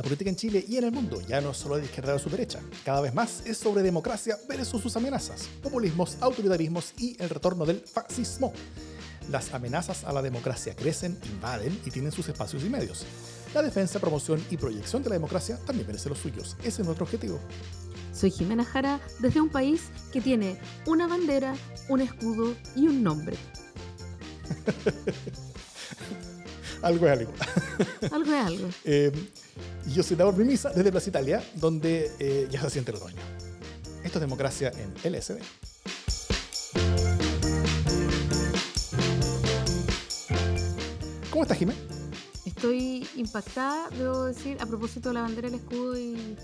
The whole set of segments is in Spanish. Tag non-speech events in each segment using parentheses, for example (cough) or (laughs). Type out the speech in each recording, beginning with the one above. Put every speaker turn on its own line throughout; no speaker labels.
La política en Chile y en el mundo ya no es solo de izquierda o su derecha, cada vez más es sobre democracia versus sus amenazas, populismos, autoritarismos y el retorno del fascismo. Las amenazas a la democracia crecen, invaden y tienen sus espacios y medios. La defensa, promoción y proyección de la democracia también merece los suyos. Ese es nuestro objetivo.
Soy Jimena Jara desde un país que tiene una bandera, un escudo y un nombre. (laughs)
algo es algo.
algo es algo. (laughs)
Eh, yo soy Davor Mimisa desde Plaza Italia, donde eh, ya se siente el otoño. Esto es democracia en LSD. ¿Cómo estás, Jimé?
Estoy impactada, debo decir, a propósito de la bandera, el escudo y,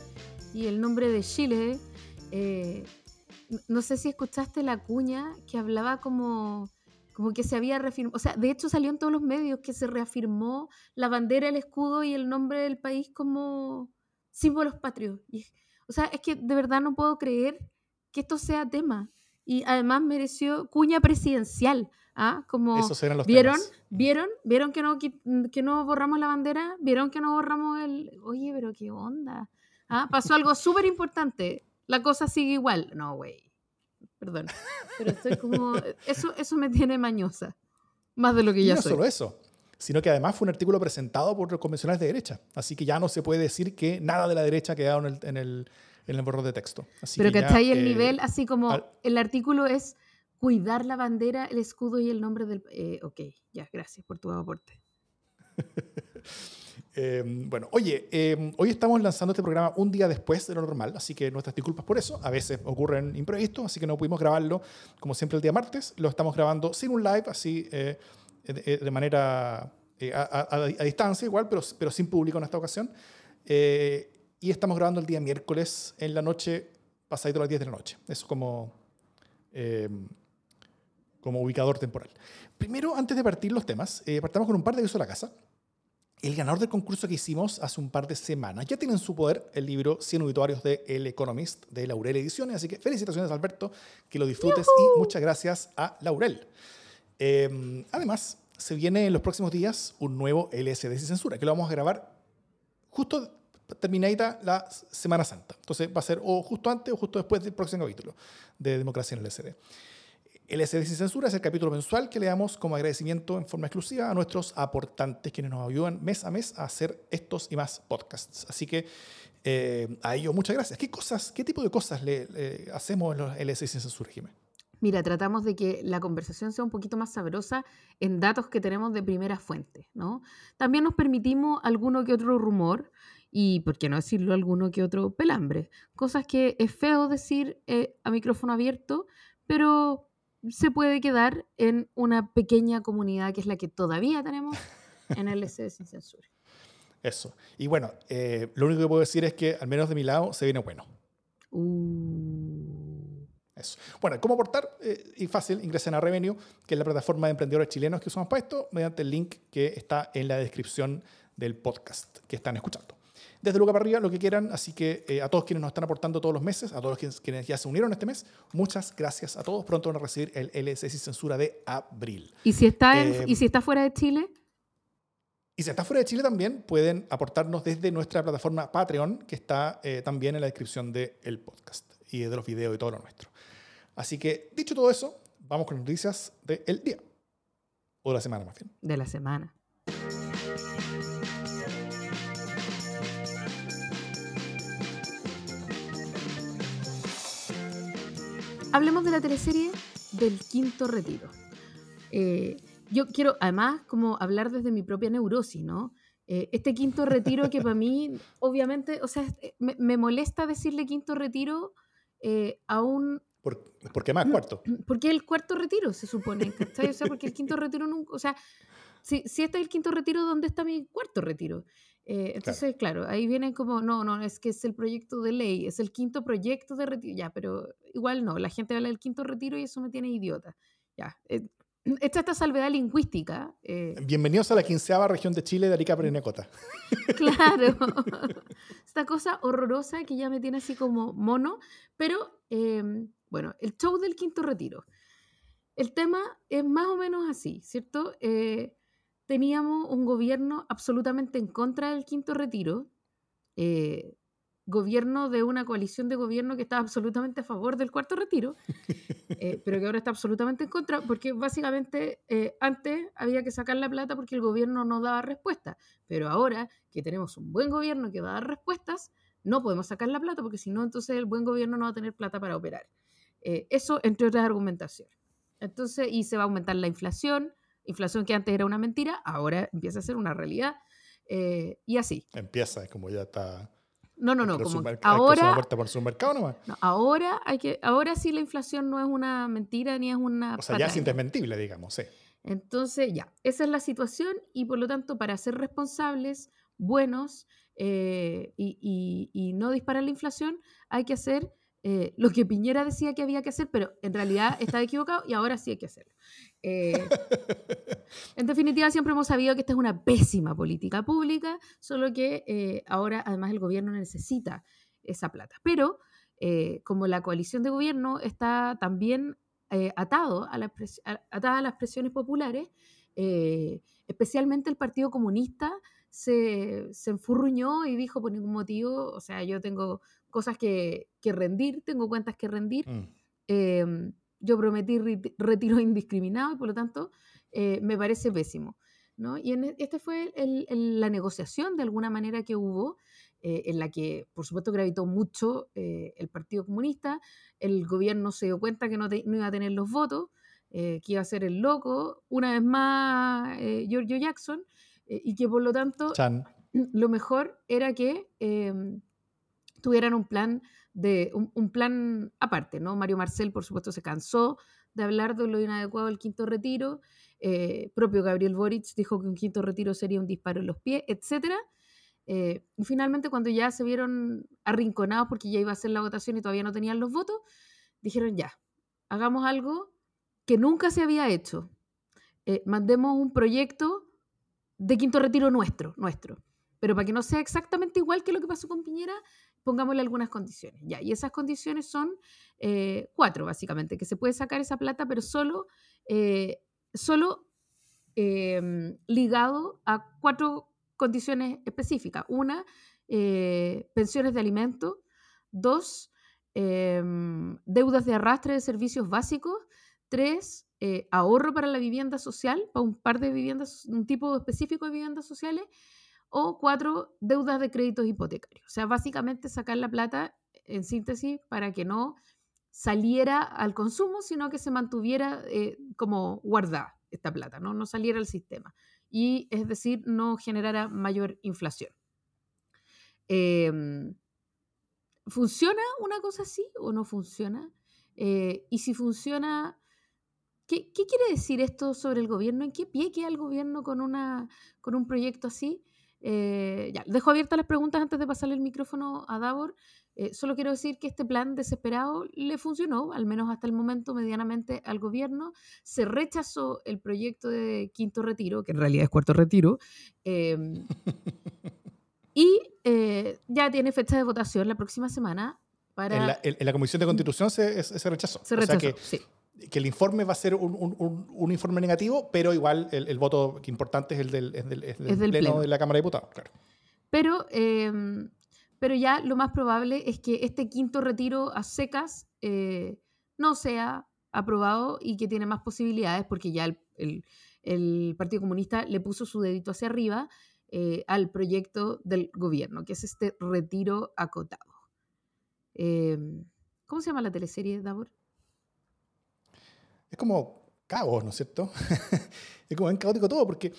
el nombre de Chile. Eh, no sé si escuchaste la cuña que hablaba como como que se había reafirmado, o sea, de hecho salió en todos los medios que se reafirmó la bandera, el escudo y el nombre del país como símbolos patrios. o sea, es que de verdad no puedo creer que esto sea tema. Y además mereció cuña presidencial. ¿ah? Como,
Esos eran los
¿vieron,
temas.
¿Vieron? ¿Vieron que no, que no borramos la bandera? ¿Vieron que no borramos el... Oye, pero qué onda. ¿Ah? Pasó algo (laughs) súper importante. La cosa sigue igual. No, güey perdón. (laughs) Pero estoy como. Eso, eso me tiene mañosa. Más de lo que ya
no
soy.
solo eso, sino que además fue un artículo presentado por los convencionales de derecha. Así que ya no se puede decir que nada de la derecha ha quedado en el, en el, en el borrador de texto. Así
Pero
que
¿cachai? el eh, nivel, así como el artículo es cuidar la bandera, el escudo y el nombre del. Eh, ok, ya, gracias por tu aporte. (laughs)
Em, bueno, oye, em, hoy estamos lanzando este programa un día después de lo normal, así que nuestras disculpas por eso. A veces ocurren imprevistos, así que no pudimos grabarlo como siempre el día martes. Lo estamos grabando sin un live, así eh, de, manera eh, a, distancia igual, pero, pero sin público en esta ocasión. Eh, y estamos grabando el día miércoles en la noche, pasadito a las 10 de la noche. Eso como, em, como ubicador temporal. Primero, antes de partir los temas, partamos con un par de avisos a la casa el ganador del concurso que hicimos hace un par de semanas ya tiene en su poder el libro 100 obituarios de El Economist de Laurel Ediciones, así que felicitaciones Alberto, que lo disfrutes y muchas gracias a Laurel. Em, además, se viene en los próximos días un nuevo LSD sin censura, que lo vamos a grabar justo terminada la Semana Santa. Entonces va a ser o justo antes o justo después del próximo capítulo de Democracia en el LSD. LSD Sin Censura es el capítulo mensual que le damos como agradecimiento en forma exclusiva a nuestros aportantes quienes nos ayudan mes a mes a hacer estos y más podcasts. Así que eh, a ellos muchas gracias. ¿Qué cosas, qué tipo de cosas le, hacemos en los LSD Censura, Jiménez?
Mira, tratamos de que la conversación sea un poquito más sabrosa en datos que tenemos de primera fuente, ¿no? También nos permitimos alguno que otro rumor y, por qué no decirlo, alguno que otro pelambre. Cosas que es feo decir eh, a micrófono abierto, pero se puede quedar en una pequeña comunidad que es la que todavía tenemos en el LC sin censura.
Eso. Y bueno, eh, lo único que puedo decir es que, al menos de mi lado, se viene bueno.
Uh.
Eso. Bueno, ¿cómo aportar? Eh, y fácil, ingresen a Revenue, que es la plataforma de emprendedores chilenos que usamos para esto, mediante el link que está en la descripción del podcast que están escuchando desde lugar para arriba, lo que quieran. Así que eh, a todos quienes nos están aportando todos los meses, a todos quienes, ya se unieron este mes, muchas gracias a todos. Pronto van a recibir el LSS y censura de abril.
¿Y si está, ¿y eh, si está fuera de Chile?
Y si está fuera de Chile también pueden aportarnos desde nuestra plataforma Patreon, que está eh, también en la descripción del podcast y de los videos y todo lo nuestro. Así que, dicho todo eso, vamos con las noticias del día. O de la semana, más bien.
De la semana. Hablemos de la teleserie del quinto retiro. Eh, yo quiero además como hablar desde mi propia neurosis, ¿no? Eh, este quinto retiro que para mí, obviamente, o sea, eh, me, molesta decirle quinto retiro a un...
¿Por, qué más cuarto? (clears throat)
Porque el cuarto retiro, se supone, O sea, porque el quinto retiro nunca, o sea, si, si este es el quinto retiro, ¿dónde está mi cuarto retiro? Eh, entonces, claro. ahí vienen como, no, no, es que es el proyecto de ley, es el quinto proyecto de retiro, ya, pero igual no, la gente habla del quinto retiro y eso me tiene idiota. Ya, eh, (clears throat) esta esta salvedad lingüística.
Eh. Bienvenidos a la quinceava región de Chile de Arica Perinecota. (laughs)
claro, (laughs) (laughs) esta cosa horrorosa que ya me tiene así como mono, pero em, bueno, el show del quinto retiro. El tema es más o menos así, ¿cierto? Teníamos un gobierno absolutamente en contra del quinto retiro, eh, gobierno de una coalición de gobierno que estaba absolutamente a favor del cuarto retiro, (laughs) eh, pero que ahora está absolutamente en contra, porque básicamente eh, antes había que sacar la plata porque el gobierno no daba respuesta, pero ahora que tenemos un buen gobierno que va a dar respuestas, no podemos sacar la plata porque si no, entonces el buen gobierno no va a tener plata para operar. Eh, eso, entre otras argumentaciones. Entonces, y se va a aumentar la inflación, inflación que antes era una mentira, ahora empieza a ser una realidad. y así.
Empieza, es como ya está
no, no, no, como ahora,
por su mercado nomás.
No, ahora hay que, ahora sí la inflación no es una mentira ni es una.
O sea, ya es indesmentible, digamos, sí.
Entonces, ya, esa es la situación y por lo tanto, para ser responsables, buenos eh, y, y, no disparar la inflación, hay que hacer eh, lo que Piñera decía que había que hacer, pero en realidad está equivocado y ahora sí hay que hacerlo. Eh, (laughs) en definitiva, siempre hemos sabido que esta es una pésima política pública, solo que eh, ahora además el gobierno necesita esa plata. Pero como la coalición de gobierno está también atado a, atada a las presiones populares, especialmente el Partido Comunista se, se enfurruñó y dijo por ningún motivo, o sea, yo tengo cosas que, rendir, tengo cuentas que rendir. Mm. Em, yo prometí retiro indiscriminado y por lo tanto eh, me parece pésimo. ¿no? Y en, e, este fue la negociación de alguna manera que hubo, eh, en la que por supuesto gravitó mucho eh, el Partido Comunista, el gobierno se dio cuenta que no, iba a tener los votos, que iba a ser el loco, una vez más Giorgio Jackson, y que por lo tanto lo mejor era que em, tuvieran un plan de un, plan aparte, ¿no? Mario Marcel, por supuesto, se cansó de hablar de lo inadecuado del quinto retiro. Eh, propio Gabriel Boric dijo que un quinto retiro sería un disparo en los pies, etc. Eh, y finalmente, cuando ya se vieron arrinconados porque ya iba a ser la votación y todavía no tenían los votos, dijeron ya, hagamos algo que nunca se había hecho. Eh, mandemos un proyecto de quinto retiro nuestro, nuestro. Pero para que no sea exactamente igual que lo que pasó con Piñera, pongámosle algunas condiciones. Ya, y esas condiciones son eh, cuatro, básicamente, que se puede sacar esa plata, pero solo, eh, solo em, ligado a cuatro condiciones específicas. Una, eh, pensiones de alimento. Dos, em, deudas de arrastre de servicios básicos. Tres, ahorro para la vivienda social, para un par de viviendas, un tipo específico de viviendas sociales o cuatro, deudas de créditos hipotecarios. O sea, básicamente sacar la plata, en síntesis, para que no saliera al consumo, sino que se mantuviera eh, como guardada esta plata, ¿no? no saliera al sistema. Y es decir, no generara mayor inflación. Em, ¿Funciona una cosa así o no funciona? Eh, y si funciona, ¿qué, ¿qué, quiere decir esto sobre el gobierno? ¿En qué pie queda el gobierno con, una, con un proyecto así? Eh, ya, dejo abiertas las preguntas antes de pasarle el micrófono a Davor. Eh, solo quiero decir que este plan desesperado le funcionó, al menos hasta el momento, medianamente al gobierno. Se rechazó el proyecto de quinto retiro, que en realidad es cuarto retiro, em, (laughs) y eh, ya tiene fecha de votación la próxima semana. Para...
En, la, Comisión de Constitución se, rechazó.
Se rechazó, sí
que el informe va a ser un, informe negativo, pero igual el, voto que importante es el del, pleno, de la Cámara de Diputados, claro.
Pero, em, pero ya lo más probable es que este quinto retiro a secas eh, no sea aprobado y que tiene más posibilidades porque ya el, Partido Comunista le puso su dedito hacia arriba eh, al proyecto del gobierno, que es este retiro acotado. Em, ¿Cómo se llama la teleserie, Davor?
Es como caos, ¿no es cierto? (laughs) es como bien caótico todo, porque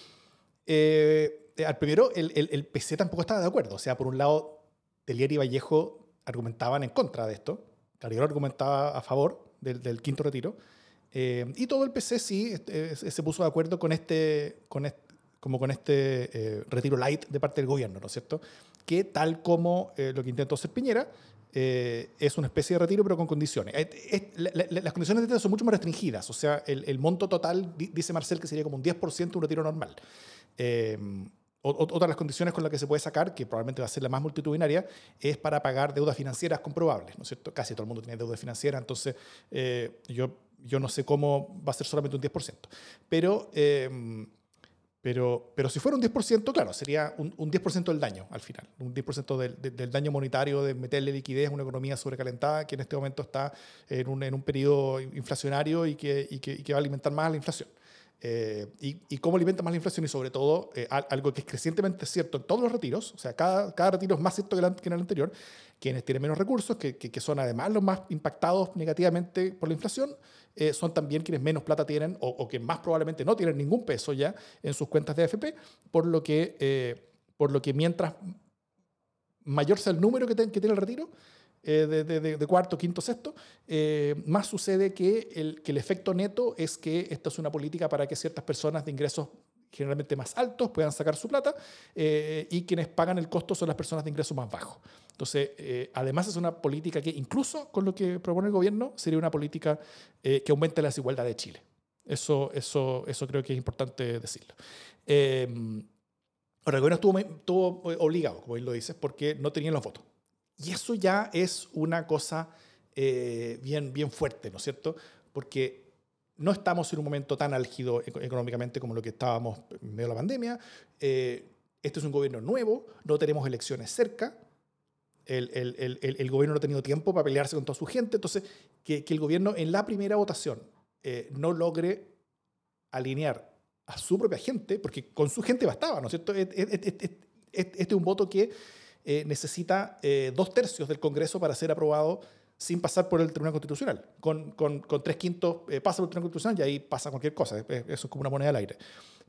eh, al primero el, el, PC tampoco estaba de acuerdo. O sea, por un lado, Telier y Vallejo argumentaban en contra de esto, Carriero argumentaba a favor del, quinto retiro, eh, y todo el PC sí este, se puso de acuerdo con este, con como con este eh, retiro light de parte del gobierno, ¿no es cierto? Que tal como lo que intentó hacer Piñera, eh, es una especie de retiro, pero con condiciones. Eh, las condiciones de retiro son mucho más restringidas, o sea, el, monto total, dice Marcel, que sería como un 10% de un retiro normal. Eh, otra de las condiciones con las que se puede sacar, que probablemente va a ser la más multitudinaria, es para pagar deudas financieras comprobables, ¿no es cierto? Casi todo el mundo tiene deuda financiera, entonces yo, yo no sé cómo va a ser solamente un 10%. Pero, Pero, pero si fuera un 10%, claro, sería un, un 10% del daño al final, un 10% del, del, daño monetario de meterle liquidez a una economía sobrecalentada que en este momento está en un, en un periodo inflacionario y que, y que, y que va a alimentar más la inflación. Eh, y, y, cómo alimenta más la inflación y sobre todo eh, algo que es crecientemente cierto en todos los retiros, o sea, cada, cada retiro es más cierto que, que en el anterior, quienes tienen menos recursos, que, que, que, son además los más impactados negativamente por la inflación, eh, son también quienes menos plata tienen o, que más probablemente no tienen ningún peso ya en sus cuentas de AFP, por lo que, eh, por lo que mientras mayor sea el número que, que tiene el retiro, eh, de, cuarto, quinto, sexto, más sucede que el, que el efecto neto es que esta es una política para que ciertas personas de ingresos generalmente más altos puedan sacar su plata eh, y quienes pagan el costo son las personas de ingresos más bajos. Entonces, eh, además es una política que incluso con lo que propone el gobierno sería una política eh, que aumente la desigualdad de Chile. Eso, eso, eso creo que es importante decirlo. ahora, el gobierno estuvo, estuvo obligado, como él lo dice, porque no tenían los votos. Y eso ya es una cosa eh, bien, bien fuerte, ¿no es cierto? Porque no estamos en un momento tan álgido económicamente como lo que estábamos en medio de la pandemia. Este es un gobierno nuevo, no tenemos elecciones cerca. El, gobierno no ha tenido tiempo para pelearse con toda su gente. Entonces, que, el gobierno en la primera votación eh, no logre alinear a su propia gente, porque con su gente bastaba, ¿no es cierto? Este es un voto que eh, necesita dos tercios del Congreso para ser aprobado sin pasar por el Tribunal Constitucional. Con, con, con tres quintos eh, pasa por el Tribunal Constitucional y ahí pasa cualquier cosa. Eso es como una moneda al aire.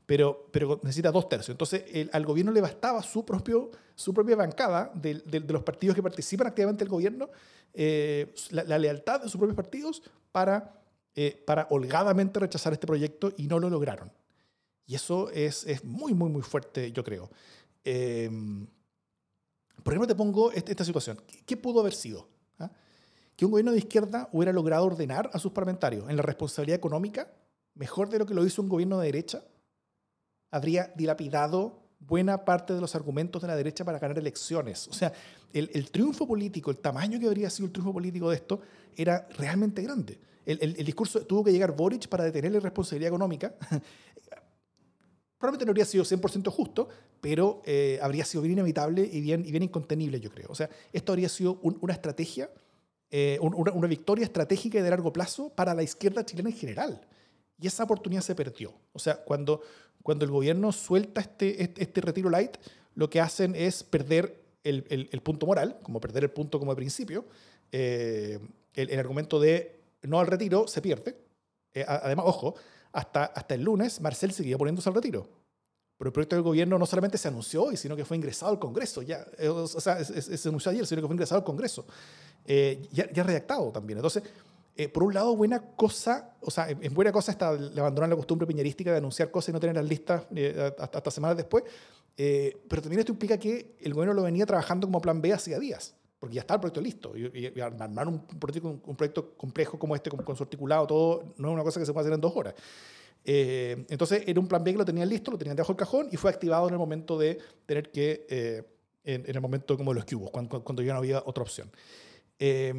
Pero, pero necesita dos tercios. Entonces, el, al gobierno le bastaba su, propio, su propia bancada de, de, de los partidos que participan activamente el gobierno, eh, la, la, lealtad de sus propios partidos para, eh, para holgadamente rechazar este proyecto y no lo lograron. Y eso es, es muy, muy, muy fuerte, yo creo. Eh, por ejemplo, te pongo este, esta situación. ¿Qué pudo haber sido? Que un gobierno de izquierda hubiera logrado ordenar a sus parlamentarios en la responsabilidad económica mejor de lo que lo hizo un gobierno de derecha. Habría dilapidado buena parte de los argumentos de la derecha para ganar elecciones. O sea, el, el triunfo político, el tamaño que habría sido el triunfo político de esto, era realmente grande. El, el, discurso tuvo que llegar Boric para detener la responsabilidad económica (laughs) probablemente no habría sido 100% justo, pero eh, habría sido bien inevitable y bien, y bien incontenible, yo creo. O sea, esto habría sido un, una estrategia, eh, una, una, victoria estratégica y de largo plazo para la izquierda chilena en general. Y esa oportunidad se perdió. O sea, cuando, cuando el gobierno suelta este, este, este retiro light, lo que hacen es perder el, el, el, punto moral, como perder el punto como de principio. Eh, el, el, argumento de no al retiro se pierde. Eh, además, ojo, hasta, hasta el lunes Marcel seguía poniéndose al retiro. Pero el proyecto del gobierno no solamente se anunció hoy, sino que fue ingresado al Congreso. Ya, eh, o sea, se anunció ayer, sino que fue ingresado al Congreso. Eh, ya, ya redactado también. Entonces, eh, por un lado, buena cosa, o sea, es buena cosa hasta abandonar la costumbre piñerística de anunciar cosas y no tener las listas eh, hasta, hasta, semanas después. Eh, pero también esto implica que el gobierno lo venía trabajando como plan B hacía días porque ya está el proyecto listo. Y, y, y armar un proyecto, un proyecto, complejo como este, con, con, su articulado, todo, no es una cosa que se puede hacer en dos horas. Eh, entonces era un plan B que lo tenían listo, lo tenían debajo del cajón y fue activado en el momento de tener que, eh, en, en, el momento como de los cubos, cuando, cuando ya no había otra opción. Eh,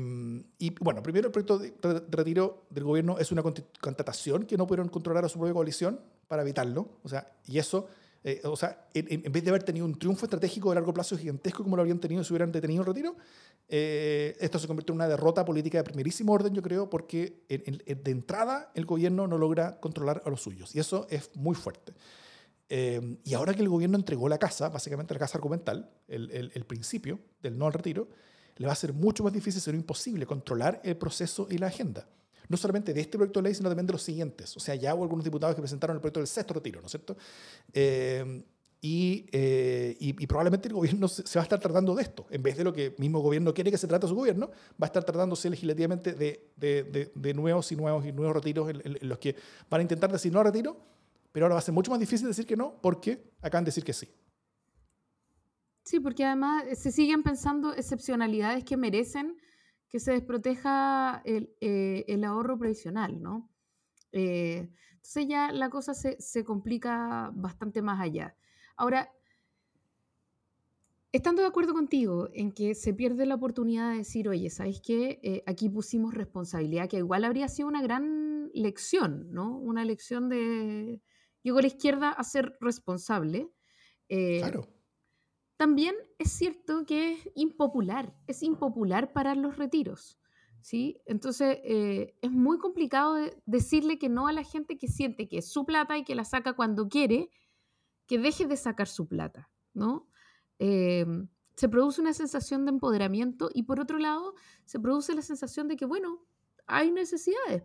y bueno, primero el proyecto de, retiro del gobierno es una contratación que no pudieron controlar a su propia coalición para evitarlo. O sea, y eso eh, o sea, en, en, vez de haber tenido un triunfo estratégico de largo plazo gigantesco como lo habrían tenido si hubieran detenido el retiro, eh, esto se convierte en una derrota política de primerísimo orden, yo creo, porque en, en, de entrada el gobierno no logra controlar a los suyos. Y eso es muy fuerte. Eh, y ahora que el gobierno entregó la casa, básicamente la casa argumental, el, el, el, principio del no al retiro, le va a ser mucho más difícil, sino imposible, controlar el proceso y la agenda no solamente de este proyecto de ley, sino también de los siguientes. O sea, ya hubo algunos diputados que presentaron el proyecto del sexto retiro, ¿no es cierto? Eh, y, eh, y, y, probablemente el gobierno se, va a estar tratando de esto. En vez de lo que el mismo gobierno quiere que se trate su gobierno, va a estar tratándose legislativamente de, de, de, de nuevos y nuevos y nuevos retiros en, en, en, los que van a intentar decir no retiro, pero ahora va a ser mucho más difícil decir que no porque acaban de decir que sí.
Sí, porque además se siguen pensando excepcionalidades que merecen que se desproteja el, eh, el ahorro previsional, ¿no? Eh, entonces ya la cosa se, se, complica bastante más allá. Ahora, estando de acuerdo contigo en que se pierde la oportunidad de decir, oye, ¿sabes qué? Eh, aquí pusimos responsabilidad, que igual habría sido una gran lección, ¿no? Una lección de llegó la izquierda a ser responsable. Eh, claro. También es cierto que es impopular, es impopular parar los retiros. ¿sí? Entonces eh, es muy complicado decirle que no a la gente que siente que es su plata y que la saca cuando quiere, que deje de sacar su plata, ¿no? Em, se produce una sensación de empoderamiento y por otro lado se produce la sensación de que, bueno, hay necesidades.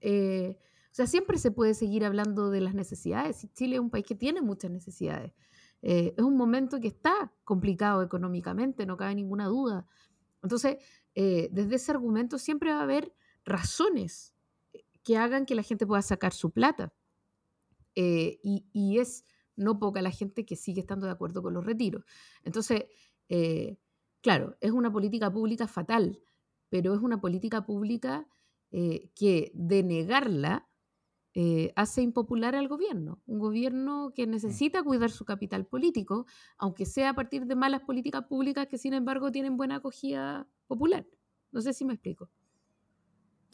Eh, o sea, siempre se puede seguir hablando de las necesidades. Chile es un país que tiene muchas necesidades. Eh, es un momento que está complicado económicamente, no cabe ninguna duda. Entonces, eh, desde ese argumento siempre va a haber razones que hagan que la gente pueda sacar su plata. y, es no poca la gente que sigue estando de acuerdo con los retiros. Entonces, eh, claro, es una política pública fatal, pero es una política pública eh, que denegarla eh, hace impopular al gobierno. Un gobierno que necesita cuidar su capital político, aunque sea a partir de malas políticas públicas que sin embargo tienen buena acogida popular. No sé si me explico.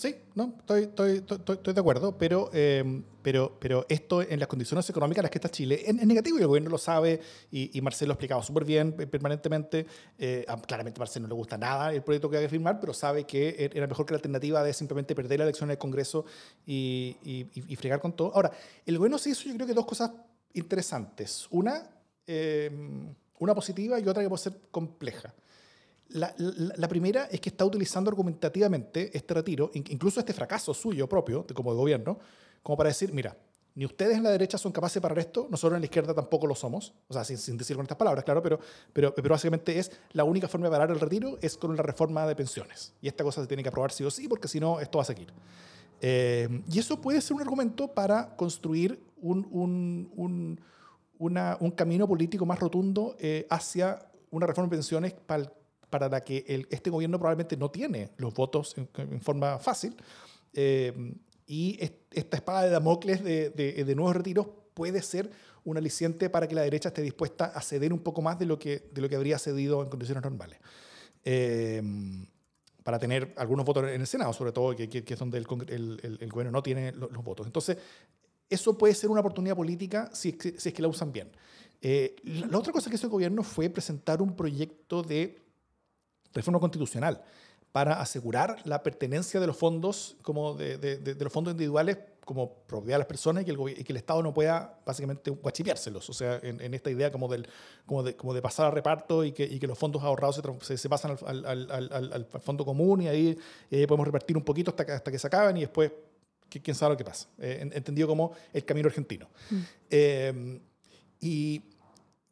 Sí, no, estoy, estoy, estoy, de acuerdo, pero, em, pero, pero esto en las condiciones económicas en las que está Chile es, negativo y el gobierno lo sabe y, Marcelo lo ha explicado súper bien eh, permanentemente. Eh, claramente a Marcelo no le gusta nada el proyecto que hay que firmar, pero sabe que e, era mejor que la alternativa de simplemente perder la elección en el Congreso y, y, fregar con todo. Ahora, el gobierno sí hizo yo creo que dos cosas interesantes. Una, em, una positiva y otra que puede ser compleja. La, primera es que está utilizando argumentativamente este retiro, incluso este fracaso suyo propio, como de gobierno, como para decir, mira, ni ustedes en la derecha son capaces de parar esto, nosotros en la izquierda tampoco lo somos, o sea, sin, sin, decir con estas palabras, claro, pero, pero, pero básicamente es la única forma de parar el retiro es con la reforma de pensiones. Y esta cosa se tiene que aprobar sí o sí, porque si no, esto va a seguir. Eh, y eso puede ser un argumento para construir un, un, un, una, un camino político más rotundo eh, hacia una reforma de pensiones para el para la que este gobierno probablemente no tiene los votos en, forma fácil. Eh, y esta espada de Damocles de, nuevos retiros puede ser un aliciente para que la derecha esté dispuesta a ceder un poco más de lo que, de lo que habría cedido en condiciones normales. Eh, para tener algunos votos en el Senado, sobre todo, que, que, es donde el, gobierno no tiene los, votos. Entonces, eso puede ser una oportunidad política si, si es que la usan bien. Eh, la otra cosa que hizo el gobierno fue presentar un proyecto de reforma constitucional para asegurar la pertenencia de los fondos como de, de, los fondos individuales como propiedad de las personas y que, el, que el Estado no pueda básicamente guachipiárselos. O sea, en, esta idea como, del, como, de, como de pasar a reparto y que, y que los fondos ahorrados se, se, pasan al, al, al, al, fondo común y ahí eh, podemos repartir un poquito hasta que, hasta que se acaben y después quién sabe lo que pasa. Eh, entendido como el camino argentino. Mm. Eh, y,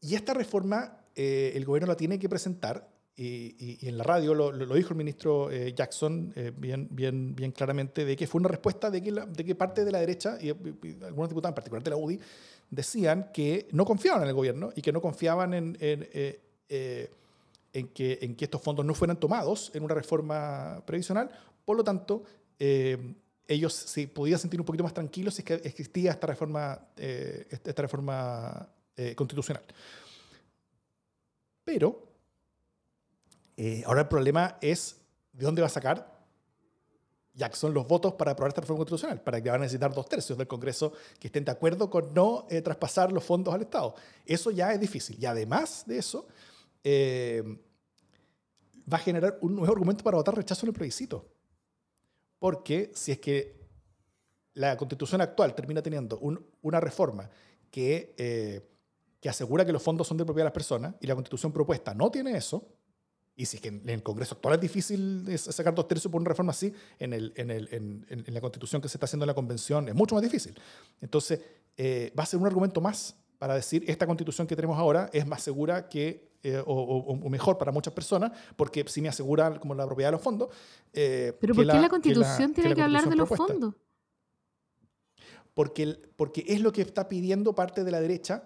y, esta reforma el gobierno la tiene que presentar y, en la radio lo, dijo el ministro eh, Jackson eh, bien, bien, bien claramente, de que fue una respuesta de que, de que parte de la derecha, y, algunos diputados, en particular de la UDI, decían que no confiaban en el gobierno y que no confiaban en, en, eh, en, que, en que estos fondos no fueran tomados en una reforma previsional. Por lo tanto, ellos se podían sentir un poquito más tranquilos si es que existía esta reforma, esta reforma constitucional. Pero eh, ahora el problema es de dónde va a sacar Jackson los votos para aprobar esta reforma constitucional, para que van a necesitar dos tercios del Congreso que estén de acuerdo con no eh, traspasar los fondos al Estado. Eso ya es difícil. Y además de eso, eh, va a generar un nuevo argumento para votar rechazo en el plebiscito. Porque si es que la constitución actual termina teniendo una reforma que, que asegura que los fondos son de propiedad de las personas y la constitución propuesta no tiene eso, y si es que en el Congreso actual es difícil sacar dos tercios por una reforma así, en, el, en, el, en, en, la constitución que se está haciendo en la convención es mucho más difícil. Entonces, eh, va a ser un argumento más para decir esta constitución que tenemos ahora es más segura que, eh, o, mejor para muchas personas, porque si me asegura como la propiedad de los fondos.
Eh, ¿Pero por qué la, constitución tiene que, hablar de los fondos?
Porque, porque es lo que está pidiendo parte de la derecha,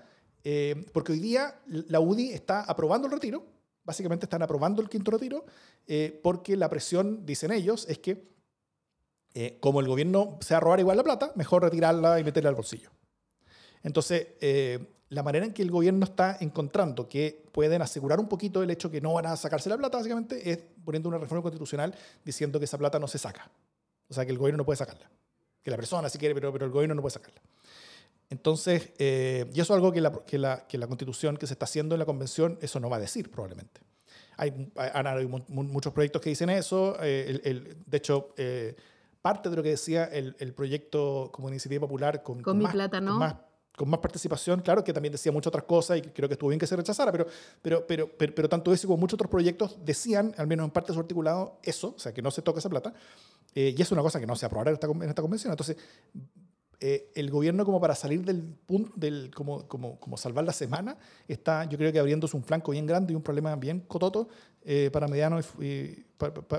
porque hoy día la UDI está aprobando el retiro básicamente están aprobando el quinto retiro eh, porque la presión, dicen ellos, es que eh, como el gobierno se va a robar igual la plata, mejor retirarla y meterla al bolsillo. Entonces, eh, la manera en que el gobierno está encontrando que pueden asegurar un poquito el hecho que no van a sacarse la plata, básicamente, es poniendo una reforma constitucional diciendo que esa plata no se saca. O sea, que el gobierno no puede sacarla. Que la persona sí quiere, pero, pero el gobierno no puede sacarla. Entonces, eh, y eso es algo que la, que, la, que la constitución que se está haciendo en la convención, eso no va a decir probablemente. Hay, muchos proyectos que dicen eso. eh, el- el- de hecho, eh, parte de lo que decía el, el proyecto como iniciativa popular con,
Con mi
más,
plata, ¿no?
con más con más participación, claro que también decía muchas otras cosas y creo que estuvo bien que se rechazara, pero, pero, pero, pero, pero tanto ese como muchos otros proyectos decían, al menos en parte de su articulado, eso, o sea, que no se toca esa plata, eh, y es una cosa que no se aprobará en esta, con- en esta convención. Entonces, eh, el gobierno como para salir del punto, del, como, como, como salvar la semana, está yo creo que abriéndose un flanco bien grande y un problema bien cototo eh, para, mediano,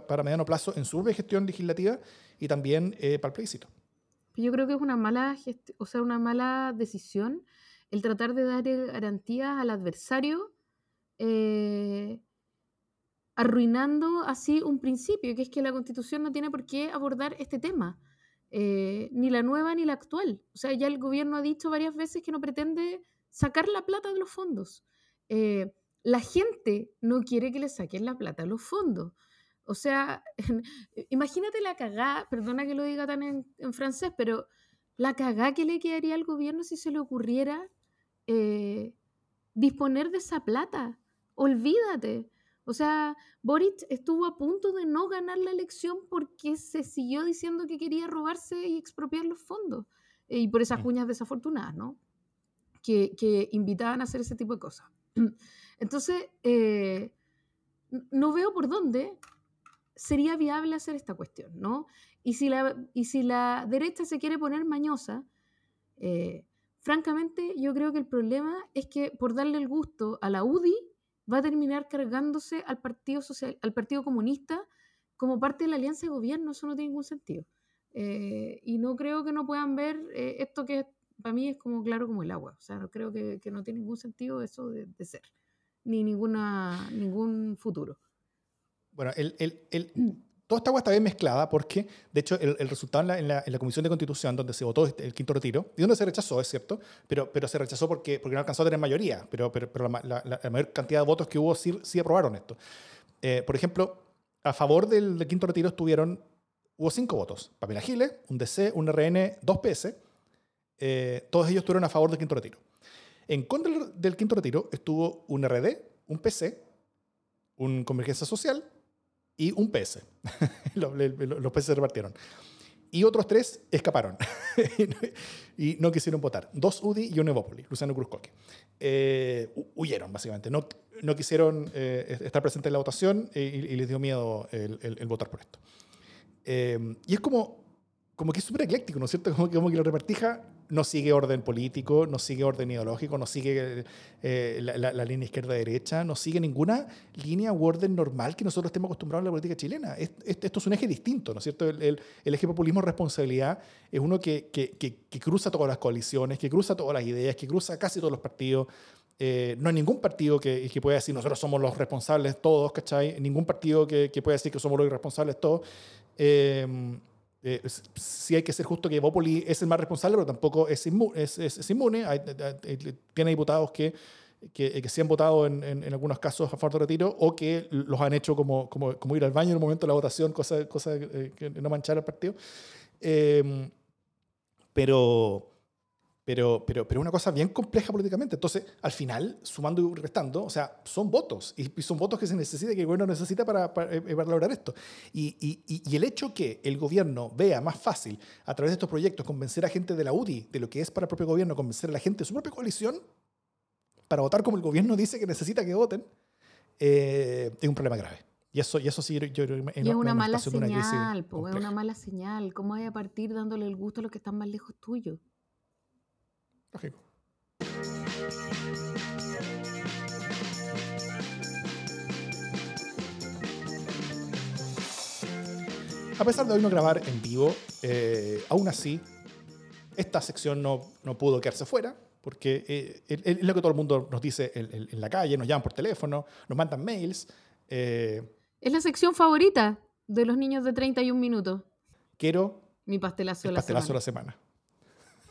para mediano plazo en su gestión legislativa y también eh, para el plebiscito.
Yo creo que es una mala, o sea, una mala decisión el tratar de dar garantías al adversario, arruinando así un principio, que es que la Constitución no tiene por qué abordar este tema, eh, ni la nueva ni la actual. O sea, ya el gobierno ha dicho varias veces que no pretende sacar la plata de los fondos. Eh, la gente no quiere que le saquen la plata a los fondos. O sea, (laughs) imagínate la cagá, perdona que lo diga tan en, en francés, pero la cagá que le quedaría al gobierno si se le ocurriera eh, disponer de esa plata. Olvídate. O sea, Boric estuvo a punto de no ganar la elección porque se siguió diciendo que quería robarse y expropiar los fondos. Eh, y por esas
Mm.
cuñas desafortunadas, ¿no? Que, que invitaban a hacer ese tipo de cosas. (clears throat) Entonces, eh, no veo por dónde sería viable hacer esta cuestión, ¿no? Y si la, y si la derecha se quiere poner mañosa, eh, francamente yo creo que el problema es que por darle el gusto a la UDI va a terminar cargándose al Partido, Social, al partido Comunista como parte de la alianza de gobierno, eso no tiene ningún sentido. Eh, y no creo que no puedan ver eh, esto que para mí es como claro como el agua, o sea, no creo que, que no tiene ningún sentido eso de, de ser, ni ninguna, ningún futuro.
Bueno, el, el, el, toda esta agua está bien mezclada porque, de hecho, el, el resultado en la, en, la, en la Comisión de Constitución, donde se votó este- el quinto retiro, y donde se rechazó, es cierto, pero, pero se rechazó porque, porque no alcanzó a tener mayoría, pero, pero, pero la, la- mayor cantidad de votos que hubo sí, sí aprobaron esto. Eh, por ejemplo, a favor del, del quinto retiro estuvieron, hubo cinco votos, Pamela Giles, un DC, un RN, dos PS, eh, todos ellos estuvieron a favor del quinto retiro. En contra del quinto retiro estuvo un RD, un PC, un Convergencia Social y un PS. (laughs) los, PS se repartieron. Y otros tres escaparon (laughs) y no quisieron votar. Dos UDI y un Evópoli, Luciano Cruzcoque. Eh, hu- huyeron, básicamente. No, no quisieron eh, estar presentes en la votación y, y les dio miedo el, el- el votar por esto. Eh, y es como, como que es súper ecléctico, ¿no es cierto? (laughs) Como que, como que la repartija no sigue orden político, no sigue orden ideológico, no sigue eh, la, línea izquierda-derecha, no sigue ninguna línea u orden normal que nosotros estemos acostumbrados en la política chilena. Es- es- esto es un eje distinto, ¿no es cierto? El, eje populismo-responsabilidad es uno que, que- cruza todas las coaliciones, que cruza todas las ideas, que cruza casi todos los partidos. Eh, no hay ningún partido que, pueda decir nosotros somos los responsables todos, ¿cachai? Ningún partido que, que pueda decir que somos los irresponsables todos. Eh, eh, sí hay que ser justo que Evópoli es el más responsable, pero tampoco es, inmu- es, es- es inmune. Hay- hay- tiene diputados que, que, que sí han votado en, en- en algunos casos a favor del retiro o que los han hecho como, como, como ir al baño en el momento de la votación, cosa, cosa eh, que no manchar al partido. Eh, pero, pero, pero, pero una cosa bien compleja políticamente. Entonces, al final, sumando y restando, o sea, son votos. Y, y son votos que se necesita, que el gobierno necesita para, para, eh, para lograr esto. Y, y, y- el hecho que el gobierno vea más fácil, a través de estos proyectos, convencer a gente de la UDI de lo que es para el propio gobierno, convencer a la gente de su propia coalición para votar como el gobierno dice que necesita que voten, eh, es un problema grave. Y eso, y eso sí, yo, creo que
es una mala
una
señal, po, es una mala señal. ¿Cómo hay a partir dándole el gusto a los que están más lejos tuyo?
Lógico. A pesar de hoy no grabar en vivo, eh, aún así, esta sección no, no pudo quedarse fuera, porque eh, es lo que todo el mundo nos dice en, en- en la calle, nos llaman por teléfono, nos mandan mails. eh,
Es la sección favorita de los niños de 31 minutos.
quiero
Mi pastelazo de
el
la
pastelazo de
semana.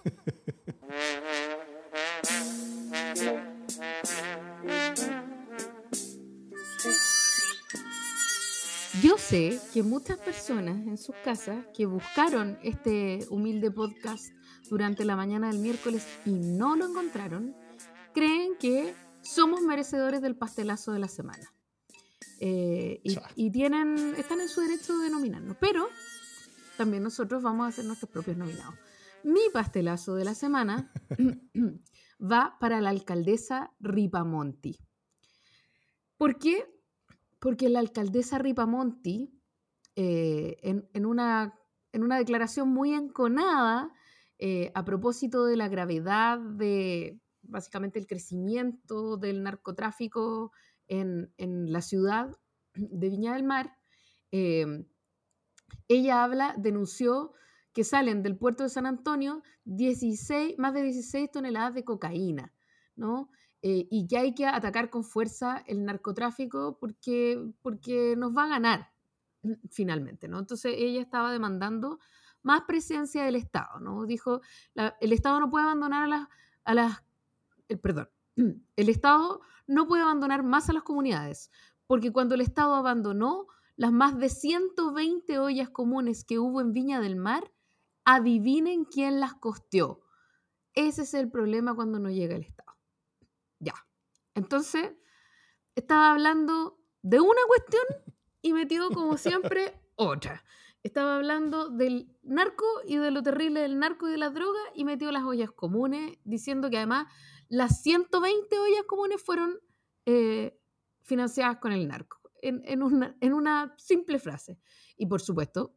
la semana. (laughs)
sé que muchas personas en sus casas que buscaron este humilde podcast durante la mañana del miércoles y no lo encontraron, creen que somos merecedores del pastelazo de la semana. Eh, y, tienen, están en su derecho de nominarnos. Pero también nosotros vamos a hacer nuestros propios nominados. Mi pastelazo de la semana (laughs) va para la alcaldesa Ripamonti. ¿Por qué? Porque la alcaldesa Ripamonti, eh, en, una, declaración muy enconada eh, a propósito de la gravedad de básicamente el crecimiento del narcotráfico en, la ciudad de Viña del Mar, eh, ella habla, denunció que salen del puerto de San Antonio 16, más de 16 toneladas de cocaína, ¿no? Eh, y que hay que atacar con fuerza el narcotráfico porque, porque nos va a ganar finalmente, ¿no? Entonces ella estaba demandando más presencia del Estado, ¿no? Dijo, el Estado no puede abandonar a las, a las el, perdón, (clears throat) el Estado no puede abandonar más a las comunidades, porque cuando el Estado abandonó las más de 120 ollas comunes que hubo en Viña del Mar, adivinen quién las costeó. Ese es el problema cuando no llega el Estado. Ya. Entonces, estaba hablando de una cuestión y metió, como (laughs) siempre, otra. Estaba hablando del narco y de lo terrible del narco y de la droga y metió las ollas comunes, diciendo que además las 120 ollas comunes fueron eh, financiadas con el narco en, una, simple frase. Y por supuesto,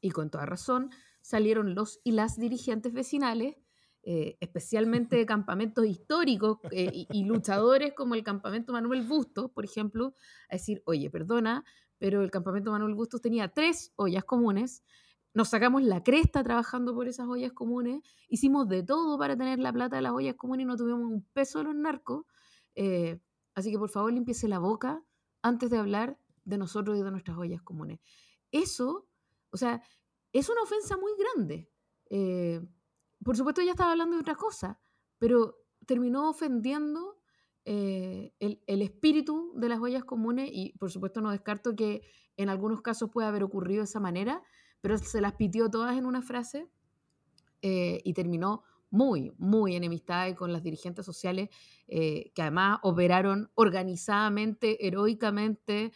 y con toda razón, salieron los y las dirigentes vecinales, eh, especialmente campamentos históricos eh, y, luchadores como el campamento Manuel Bustos, por ejemplo, a decir, oye, perdona, pero el campamento Manuel Bustos tenía tres ollas comunes, nos sacamos la cresta trabajando por esas ollas comunes, hicimos de todo para tener la plata de las ollas comunes y no tuvimos un peso de los narcos, eh, así que por favor limpiese la boca antes de hablar de nosotros y de nuestras ollas comunes. Eso, o sea, es una ofensa muy grande. Por supuesto, ya estaba hablando de otra cosa, pero terminó ofendiendo eh, el, espíritu de las ollas comunes y por supuesto no descarto que en algunos casos pueda haber ocurrido de esa manera, pero se las pitió todas en una frase eh, y terminó muy, muy enemistada con las dirigentes sociales eh, que además operaron organizadamente, heroicamente,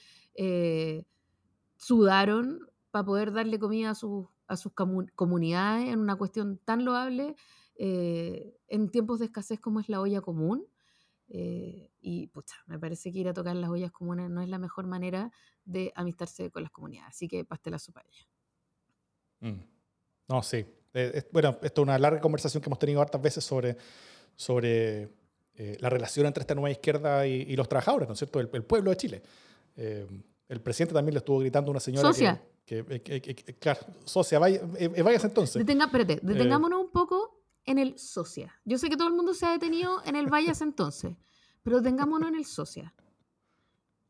sudaron para poder darle comida a sus, a sus comunidades en una cuestión tan loable eh, en tiempos de escasez como es la olla común. y pucha, me parece que ir a tocar las ollas comunes no es la mejor manera de amistarse con las comunidades. Así que pastelazo para ella.
Mm. No, sí, eh, bueno, esto es una larga conversación que hemos tenido hartas veces sobre, sobre eh, la relación entre esta nueva izquierda y, los trabajadores, ¿no es cierto? El, pueblo de Chile. Eh, el presidente también le estuvo gritando a una señora.
Socia.
Que, claro, socia, vaya, váyase entonces.
Detenga, espérate, detengámonos un poco en el socia. Yo sé que todo el mundo se ha detenido en el váyase entonces, pero detengámonos en el socia.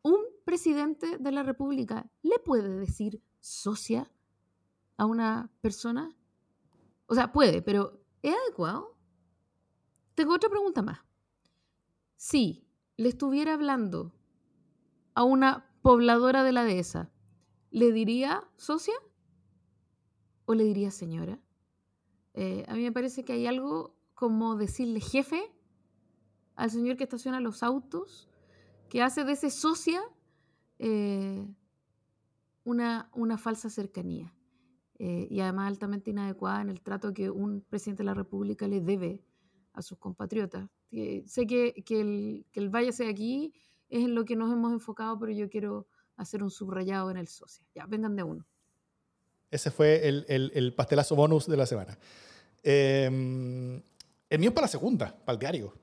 ¿Un presidente de la República le puede decir socia a una persona? O sea, puede, pero ¿es adecuado? Tengo otra pregunta más. Si le estuviera hablando a una pobladora de la dehesa, ¿le diría socia? ¿O le diría señora? Eh, a mí me parece que hay algo como decirle jefe al señor que estaciona los autos, que hace de ese socia eh, una, una falsa cercanía. Eh, y además altamente inadecuada en el trato que un presidente de la República le debe a sus compatriotas. sé que, que, el, que el de aquí es en lo que nos hemos enfocado, pero yo quiero hacer un subrayado en el socio. Ya, vengan de uno.
Ese fue el, el, el pastelazo bonus de la semana. Eh, el mío es para la segunda, para el diario.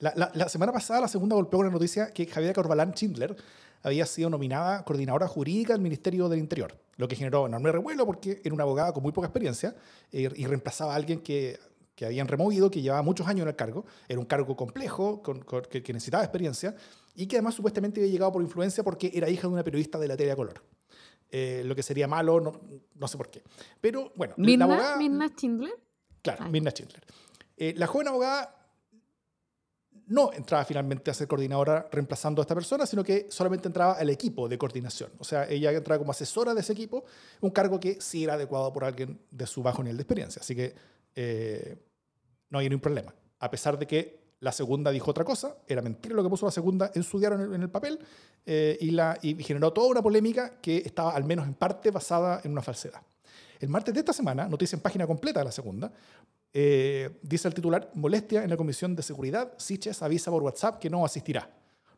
La, la, semana pasada, la segunda golpeó una noticia que Javier Corbalán Schindler había sido nominada coordinadora jurídica del Ministerio del Interior, lo que generó enorme revuelo porque era una abogada con muy poca experiencia eh, y reemplazaba a alguien que, que, habían removido, que llevaba muchos años en el cargo. Era un cargo complejo, con, que, necesitaba experiencia y que además supuestamente había llegado por influencia porque era hija de una periodista de la tele a color. Eh, lo que sería malo, no, no, sé por qué. Pero bueno,
la abogada... ¿Mirna Schindler?
Claro, Mirna Schindler. Eh, la joven abogada no entraba finalmente a ser coordinadora reemplazando a esta persona, sino que solamente entraba al equipo de coordinación. O sea, ella entraba como asesora de ese equipo, un cargo que sí era adecuado por alguien de su bajo nivel de experiencia. Así que eh, no había ningún problema. A pesar de que la segunda dijo otra cosa, era mentira lo que puso la segunda en su diario en el, papel eh, y, la, generó toda una polémica que estaba al menos en parte basada en una falsedad. El martes de esta semana, noticia en página completa de la segunda, eh, dice el titular, molestia en la Comisión de Seguridad, Siches avisa por WhatsApp que no asistirá.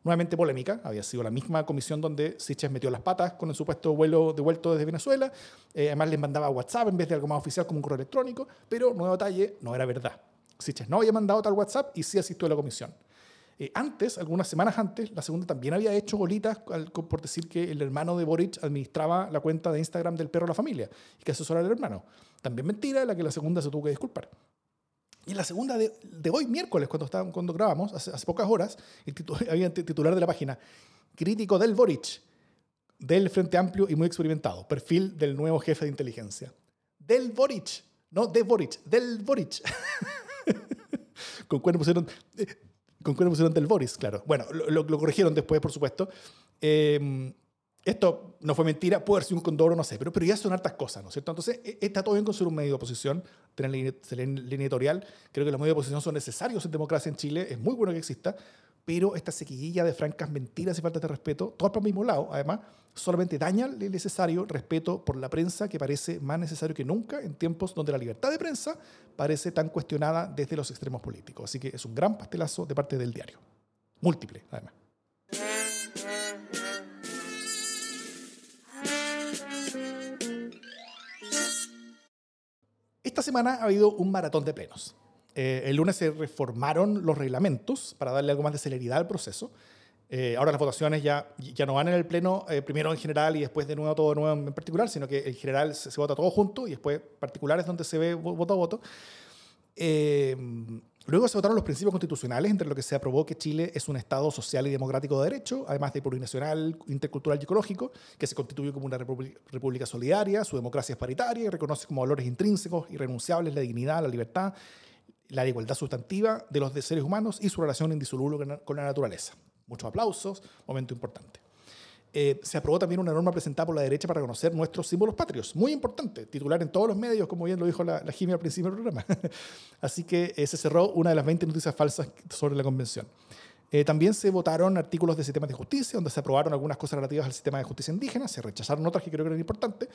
Nuevamente polémica, había sido la misma comisión donde Siches metió las patas con el supuesto vuelo devuelto desde Venezuela, eh, además les mandaba WhatsApp en vez de algo más oficial como un correo electrónico, pero nuevo detalle, no era verdad. Siches no había mandado tal WhatsApp y sí asistió a la comisión. Eh, antes, algunas semanas antes, la segunda también había hecho bolitas por decir que el hermano de Boric administraba la cuenta de Instagram del perro de la familia y que asesoraba al hermano. También mentira, la que la segunda se tuvo que disculpar. Y la segunda de, hoy, miércoles, cuando, cuando grabamos, hace, pocas horas, (laughs) había el titular de la página, crítico del Boric, del Frente Amplio y muy experimentado, perfil del nuevo jefe de inteligencia. Del Boric, no de Boric, del Boric. (laughs) (laughs) con cuál pusieron, eh, con pusieron del Boris, claro. Bueno, lo, corrigieron después, por supuesto. Em, esto no fue mentira, puede haber sido un condoro, no sé, pero, pero ya son hartas cosas, ¿no es cierto? Entonces, e, está todo bien con ser un medio de oposición, tener línea, editorial. Creo que los medios de oposición son necesarios en democracia en Chile, es muy bueno que exista, pero esta sequilla de francas mentiras y faltas de respeto, todo por el mismo lado, además, solamente daña el necesario respeto por la prensa que parece más necesario que nunca en tiempos donde la libertad de prensa parece tan cuestionada desde los extremos políticos. Así que es un gran pastelazo de parte del diario. Múltiple, además. Esta semana ha habido un maratón de plenos. Eh, el lunes se reformaron los reglamentos para darle algo más de celeridad al proceso. Eh, ahora las votaciones ya, ya no van en el pleno, eh, primero en general y después de nuevo todo nuevo en particular, sino que en general se, vota todo junto y después particulares donde se ve voto a voto. Luego se votaron los principios constitucionales, entre lo que se aprobó que Chile es un Estado social y democrático de derecho, además de plurinacional, intercultural y ecológico, que se constituye como una república solidaria, su democracia es paritaria y reconoce como valores intrínsecos, irrenunciables, la dignidad, la libertad, la igualdad sustantiva de los seres humanos y su relación indisoluble con la naturaleza. Muchos aplausos, momento importante. Eh, se aprobó también una norma presentada por la derecha para reconocer nuestros símbolos patrios. Muy importante, titular en todos los medios, como bien lo dijo la, la al principio del programa. (laughs) Así que eh, se cerró una de las 20 noticias falsas sobre la convención. Eh, también se votaron artículos de sistemas de justicia, donde se aprobaron algunas cosas relativas al sistema de justicia indígena, se rechazaron otras que creo que eran importantes,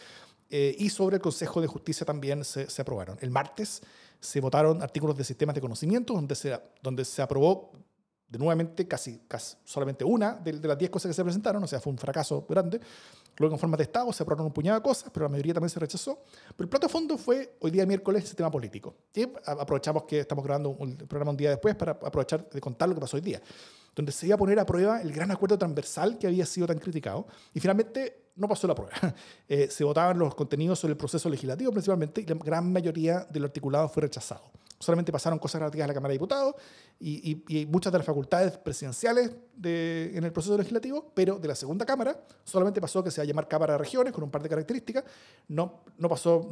y sobre el Consejo de Justicia también se, se, aprobaron. El martes se votaron artículos de sistemas de conocimiento, donde se, donde se aprobó de nuevamente casi, casi solamente una de, las diez cosas que se presentaron, o sea, fue un fracaso grande. Luego en forma de Estado se aprobaron un puñado de cosas, pero la mayoría también se rechazó. Pero el plato de fondo fue hoy día miércoles el sistema político. Y aprovechamos que estamos grabando un programa un día después para aprovechar de contar lo que pasó hoy día, donde se iba a poner a prueba el gran acuerdo transversal que había sido tan criticado. Y finalmente no pasó la prueba. (laughs) Eh, se votaban los contenidos sobre el proceso legislativo principalmente y la gran mayoría del articulado fue rechazado solamente pasaron cosas relativas a la Cámara de Diputados y, muchas de las facultades presidenciales de, en el proceso legislativo, pero de la segunda Cámara solamente pasó que se va a llamar Cámara de Regiones con un par de características, no, no pasó...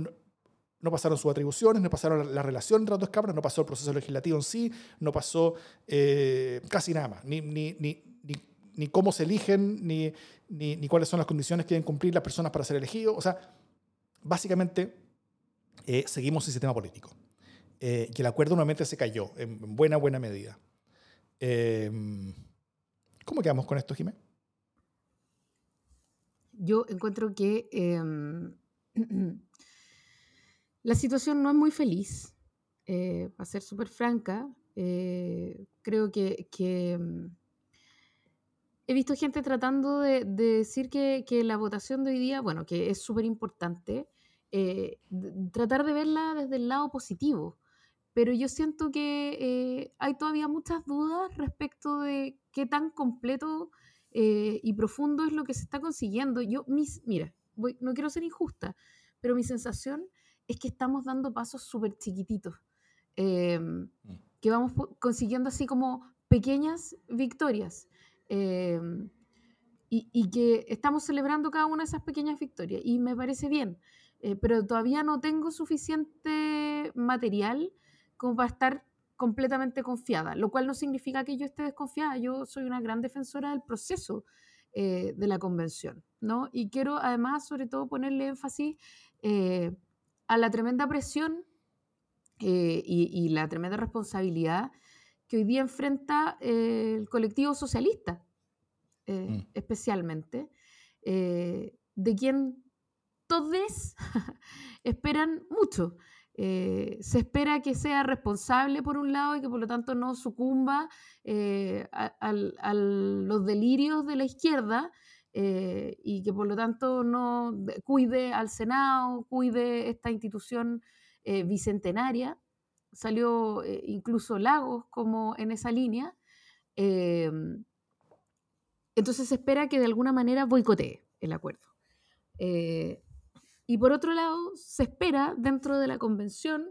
No, pasaron sus atribuciones, no pasaron la, relación entre las dos cámaras, no pasó el proceso legislativo en sí, no pasó eh, casi nada más, ni, ni, ni, ni, cómo se eligen, ni, ni, cuáles son las condiciones que deben cumplir las personas para ser elegidos. O sea, básicamente eh, seguimos el sistema político eh, que el acuerdo nuevamente se cayó en buena, buena medida. Eh, ¿Cómo quedamos con esto, Jiménez?
Yo encuentro que em, (clears throat) la situación no es muy feliz, eh, para ser súper franca. Eh, creo que, em, he visto gente tratando de, decir que, la votación de hoy día, bueno, que es súper importante, tratar de verla desde el lado positivo pero yo siento que eh, hay todavía muchas dudas respecto de qué tan completo eh, y profundo es lo que se está consiguiendo. Yo, mis, mira, no quiero ser injusta, pero mi sensación es que estamos dando pasos súper chiquititos, em, mm. que vamos consiguiendo así como pequeñas victorias. Em, y, y, que estamos celebrando cada una de esas pequeñas victorias. Y me parece bien, eh, pero todavía no tengo suficiente material como para estar completamente confiada, lo cual no significa que yo esté desconfiada, yo soy una gran defensora del proceso eh, de la convención, ¿no? Y quiero además, sobre todo, ponerle énfasis eh, a la tremenda presión y, la tremenda responsabilidad que hoy día enfrenta el colectivo socialista, mm. especialmente, de quien todos esperan mucho. Eh, se espera que sea responsable por un lado y que por lo tanto no sucumba eh, a, los delirios de la izquierda eh, y que por lo tanto no cuide al Senado, cuide esta institución bicentenaria. Salió incluso Lagos como en esa línea. entonces se espera que de alguna manera boicotee el acuerdo. Y por otro lado, se espera dentro de la convención,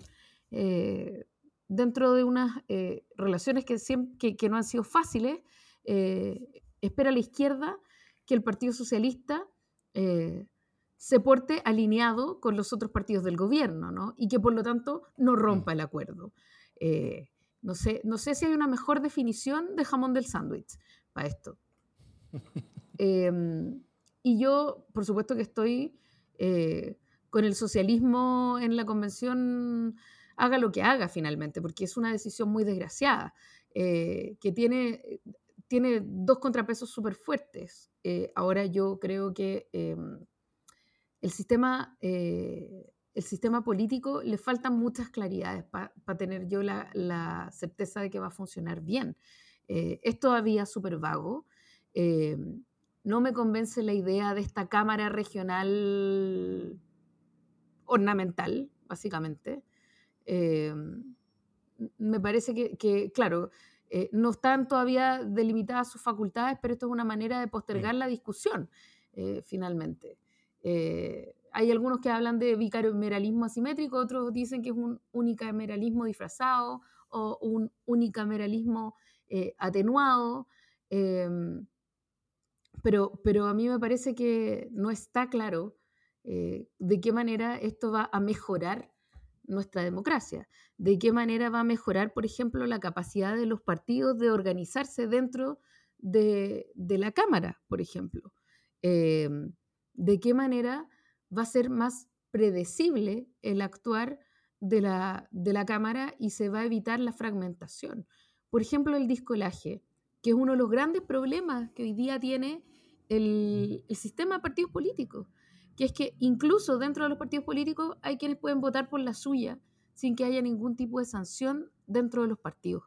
eh, dentro de unas eh, relaciones que, que, no han sido fáciles, eh, espera la izquierda que el Partido Socialista se porte alineado con los otros partidos del gobierno, ¿no? Y que por lo tanto no mm. rompa el acuerdo. no, sé, no sé si hay una mejor definición de jamón del sándwich para esto. (laughs) Em, y yo, por supuesto que estoy eh, con el socialismo en la convención haga lo que haga finalmente, porque es una decisión muy desgraciada, eh, que tiene, tiene dos contrapesos súper fuertes. Eh, ahora yo creo que em, el, sistema, el sistema político le faltan muchas claridades para tener yo la, la, certeza de que va a funcionar bien. es todavía súper vago. Em, no me convence la idea de esta Cámara Regional ornamental, básicamente. Em, me parece que, claro, eh, no están todavía delimitadas sus facultades, pero esto es una manera de postergar la discusión, eh, finalmente. Eh, hay algunos que hablan de bicameralismo asimétrico, otros dicen que es un unicameralismo disfrazado o un unicameralismo atenuado. Pero, pero a mí me parece que no está claro eh, de qué manera esto va a mejorar nuestra democracia, de qué manera va a mejorar, por ejemplo, la capacidad de los partidos de organizarse dentro de, la Cámara, por ejemplo, eh, de qué manera va a ser más predecible el actuar de la, de la Cámara y se va a evitar la fragmentación. Por ejemplo, el discolaje que es uno de los grandes problemas que hoy día tiene el, sistema de partidos políticos, que es que incluso dentro de los partidos políticos hay quienes pueden votar por la suya sin que haya ningún tipo de sanción dentro de los partidos.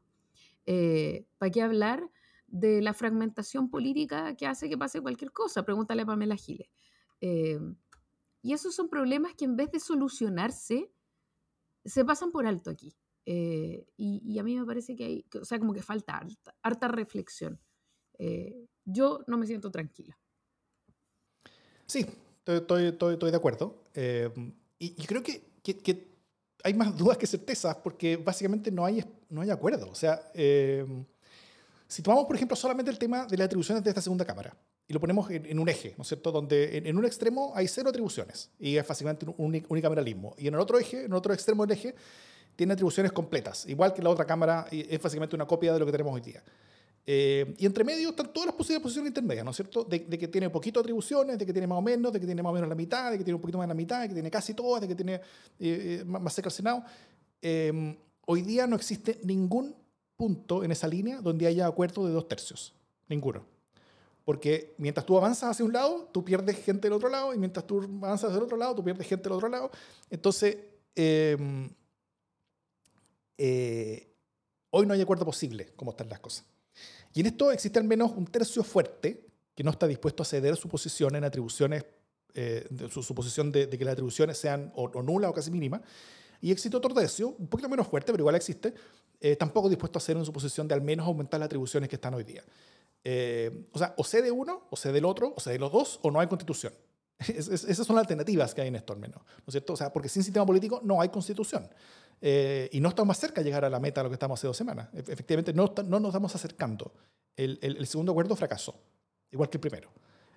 Eh, ¿Para qué hablar de la fragmentación política que hace que pase cualquier cosa? Pregúntale a Pamela Giles. Eh, y esos son problemas que en vez de solucionarse, se pasan por alto aquí. Eh, y, a mí me parece que hay, o sea, como que falta harta, reflexión. Eh, yo no me siento tranquila.
Sí, estoy, estoy, de acuerdo. Eh, y, creo que, que, hay más dudas que certezas porque básicamente no hay, no hay acuerdo. O sea, si tomamos, por ejemplo, solamente el tema de las atribuciones de esta segunda Cámara y lo ponemos en, un eje, ¿no es cierto? Donde en, un extremo hay cero atribuciones y es básicamente un, un unicameralismo. Y en el otro eje, en el otro extremo del eje, tiene atribuciones completas, igual que la otra Cámara, es básicamente una copia de lo que tenemos hoy día. Eh, y entre medio están todas las posibles posiciones intermedias, ¿no es cierto? De, que tiene poquito atribuciones, de que tiene más o menos, de que tiene más o menos la mitad, de que tiene un poquito más de la mitad, de que tiene casi todas, de que tiene eh, eh, más cerca al Senado. hoy día no existe ningún punto en esa línea donde haya acuerdo de dos tercios. Ninguno. Porque mientras tú avanzas hacia un lado, tú pierdes gente del otro lado, y mientras tú avanzas del otro lado, tú pierdes gente del otro lado. Entonces, eh, hoy no hay acuerdo posible, como están las cosas. Y en esto existe al menos un tercio fuerte que no está dispuesto a ceder su posición en atribuciones, eh, su, posición de, que las atribuciones sean o, nulas o casi mínimas. Y existe otro tercio, un poquito menos fuerte, pero igual existe, eh, tampoco dispuesto a ceder en su posición de al menos aumentar las atribuciones que están hoy día. o sea, o cede uno, o cede el otro, o cede los dos, o no hay constitución. (laughs) esas son las alternativas que hay en esto al menos. ¿no es cierto? O sea, porque sin sistema político no hay constitución. Eh, y no estamos más cerca de llegar a la meta de lo que estamos hace dos semanas. E-, efectivamente, no, no nos estamos acercando. El, el, segundo acuerdo fracasó, igual que el primero.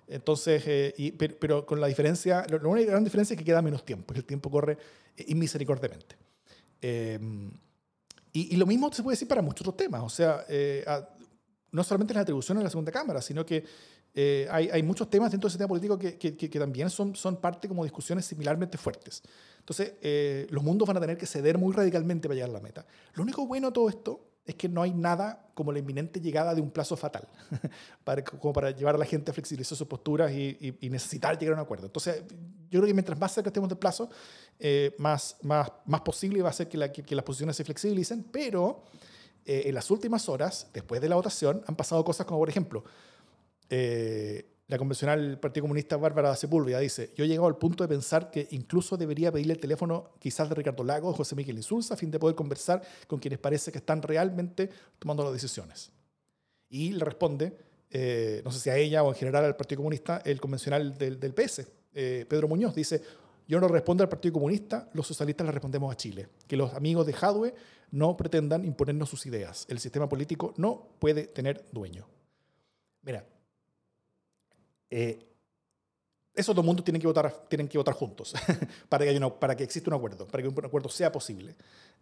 Entonces, eh, y, pero, con la diferencia, la única gran diferencia es que queda menos tiempo, el tiempo corre eh, inmisericordiamente. Em, y, y, lo mismo se puede decir para muchos otros temas. O sea, no solamente las atribuciones de la segunda cámara, sino que eh, hay, hay, muchos temas dentro del sistema político que, que, que, también son, son parte como discusiones similarmente fuertes. Entonces, eh, los mundos van a tener que ceder muy radicalmente para llegar a la meta. Lo único bueno de todo esto es que no hay nada como la inminente llegada de un plazo fatal, (laughs) para, como para llevar a la gente a flexibilizar sus posturas y, y, necesitar llegar a un acuerdo. Entonces, yo creo que mientras más cerca estemos del plazo, eh, más, más, más posible va a ser que, la, que, las posiciones se flexibilicen, pero eh, en las últimas horas, después de la votación, han pasado cosas como, por ejemplo, eh, la convencional Partido Comunista Bárbara Sepúlveda dice, yo he llegado al punto de pensar que incluso debería pedirle el teléfono quizás de Ricardo Lagos, José Miguel Insulza, a fin de poder conversar con quienes parece que están realmente tomando las decisiones. Y le responde, eh, no sé si a ella o en general al Partido Comunista, el convencional del, del PS, eh, Pedro Muñoz, dice, yo no respondo al Partido Comunista, los socialistas le respondemos a Chile. Que los amigos de Jadwe no pretendan imponernos sus ideas. El sistema político no puede tener dueño. Mira, eh, esos dos mundos tienen que votar, tienen que votar juntos (laughs) para, que haya para que exista un acuerdo, para que un acuerdo sea posible.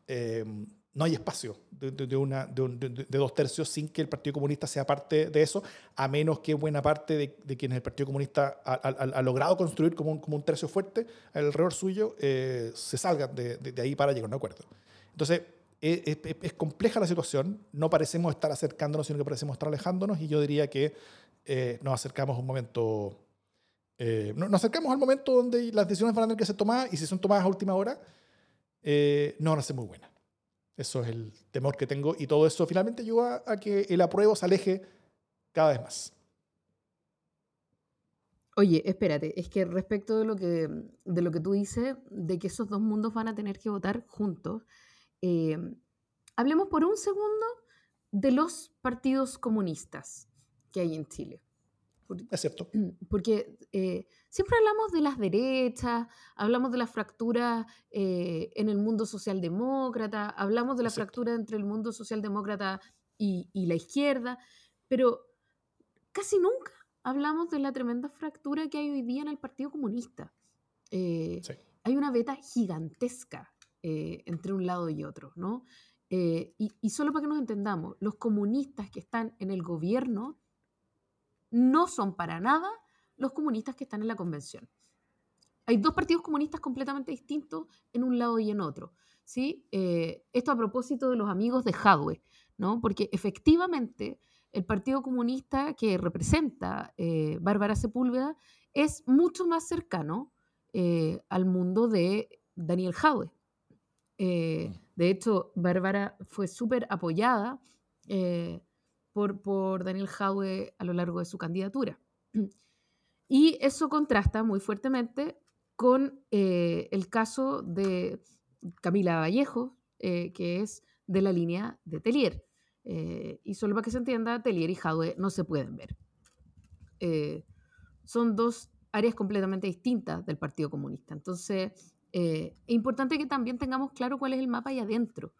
Eh, no hay espacio de, una, de, dos tercios sin que el Partido Comunista sea parte de eso, a menos que buena parte de, quienes el Partido Comunista ha, logrado construir como un, como un, tercio fuerte alrededor suyo eh, se salgan de, ahí para llegar a un acuerdo. Entonces, es, es, compleja la situación, no parecemos estar acercándonos, sino que parecemos estar alejándonos, y yo diría que eh, nos acercamos un momento, eh, nos acercamos al momento donde las decisiones van a tener que ser tomadas y si son tomadas a última hora, eh, no van a ser muy buenas. Eso es el temor que tengo y todo eso finalmente ayuda a que el apruebo se aleje cada vez más.
Oye, espérate, es que respecto de lo que, de lo que tú dices, de que esos dos mundos van a tener que votar juntos, hablemos por un segundo de los partidos comunistas que hay en Chile.
es (laughs) cierto. (clears throat)
Porque eh, siempre hablamos de las derechas, hablamos de la fractura eh, en el mundo socialdemócrata, hablamos de la fractura entre el mundo socialdemócrata y, y, la izquierda, pero casi nunca hablamos de la tremenda fractura que hay hoy día en el Partido Comunista. Eh, hay una beta gigantesca entre un lado y otro, ¿no? y, y, solo para que nos entendamos, los comunistas que están en el gobierno no son para nada los comunistas que están en la convención. Hay dos partidos comunistas completamente distintos en un lado y en otro. ¿sí? Eh, esto a propósito de los amigos de Hadwe, ¿no? porque efectivamente el Partido Comunista que representa eh, Bárbara Sepúlveda es mucho más cercano eh, al mundo de Daniel Hadwe. de hecho, Bárbara fue súper apoyada por, por Daniel Jaue a lo largo de su candidatura. (clears throat) Y eso contrasta muy fuertemente con eh, el caso de Camila Vallejo, eh, que es de la línea de Telier. Eh, y solo para que se entienda, Telier y Jaue no se pueden ver. son dos áreas completamente distintas del Partido Comunista. Entonces, es importante que también tengamos claro cuál es el mapa ahí adentro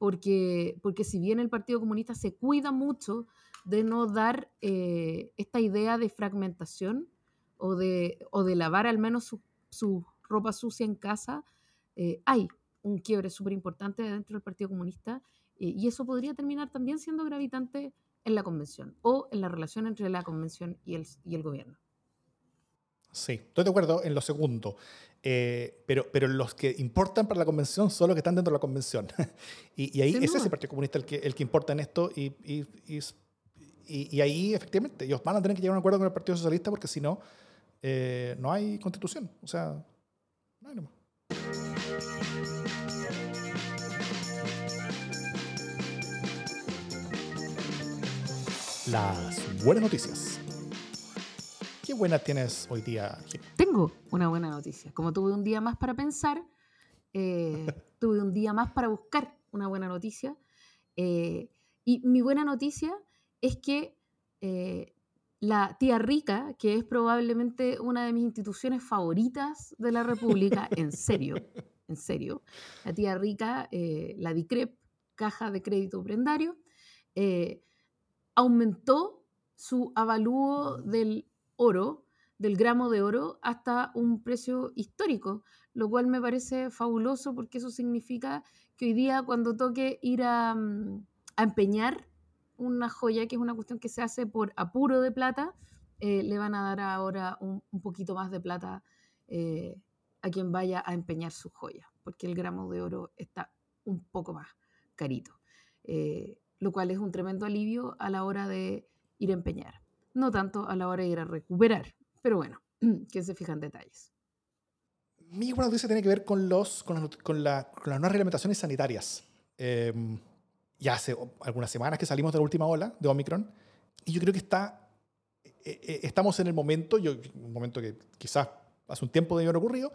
porque, porque si bien el Partido Comunista se cuida mucho de no dar eh, esta idea de fragmentación o de, o de lavar al menos su, su ropa sucia en casa, eh, hay un quiebre súper importante dentro del Partido Comunista eh, y eso podría terminar también siendo gravitante en la convención o en la relación entre la convención y el, y el gobierno.
Sí, estoy de acuerdo en lo segundo. Eh, pero, pero los que importan para la convención son los que están dentro de la convención. (laughs) y, y, ahí es ese Partido Comunista el que, el que importa en esto y, y, y, ahí efectivamente ellos van a tener que llegar a un acuerdo con el Partido Socialista porque si no, eh, no hay constitución. O sea, no hay nomás. Las buenas noticias. ¿Qué buena tienes hoy día?
Tengo una buena noticia. Como tuve un día más para pensar, eh, (laughs) tuve un día más para buscar una buena noticia. Eh, y mi buena noticia es que eh, la tía Rica, que es probablemente una de mis instituciones favoritas de la República, (laughs) en serio, en serio, la tía Rica, la DICREP, Caja de Crédito Prendario, aumentó su avalúo del oro, del gramo de oro, hasta un precio histórico, lo cual me parece fabuloso porque eso significa que hoy día cuando toque ir a, mm, empeñar una joya, que es una cuestión que se hace por apuro de plata, eh, le van a dar ahora un, poquito más de plata eh, a quien vaya a empeñar su joya, porque el gramo de oro está un poco más carito, eh, lo cual es un tremendo alivio a la hora de ir a empeñar, no tanto a la hora de ir a recuperar, pero bueno, (clears throat) que se fijan detalles.
Mi buena noticia tiene que ver con, los, con, con, la, con las nuevas reglamentaciones sanitarias. Em, ya hace algunas semanas que salimos de la última ola de Omicron y yo creo que está, eh, eh, estamos en el momento, yo, un momento que quizás hace un tiempo debió haber ocurrido,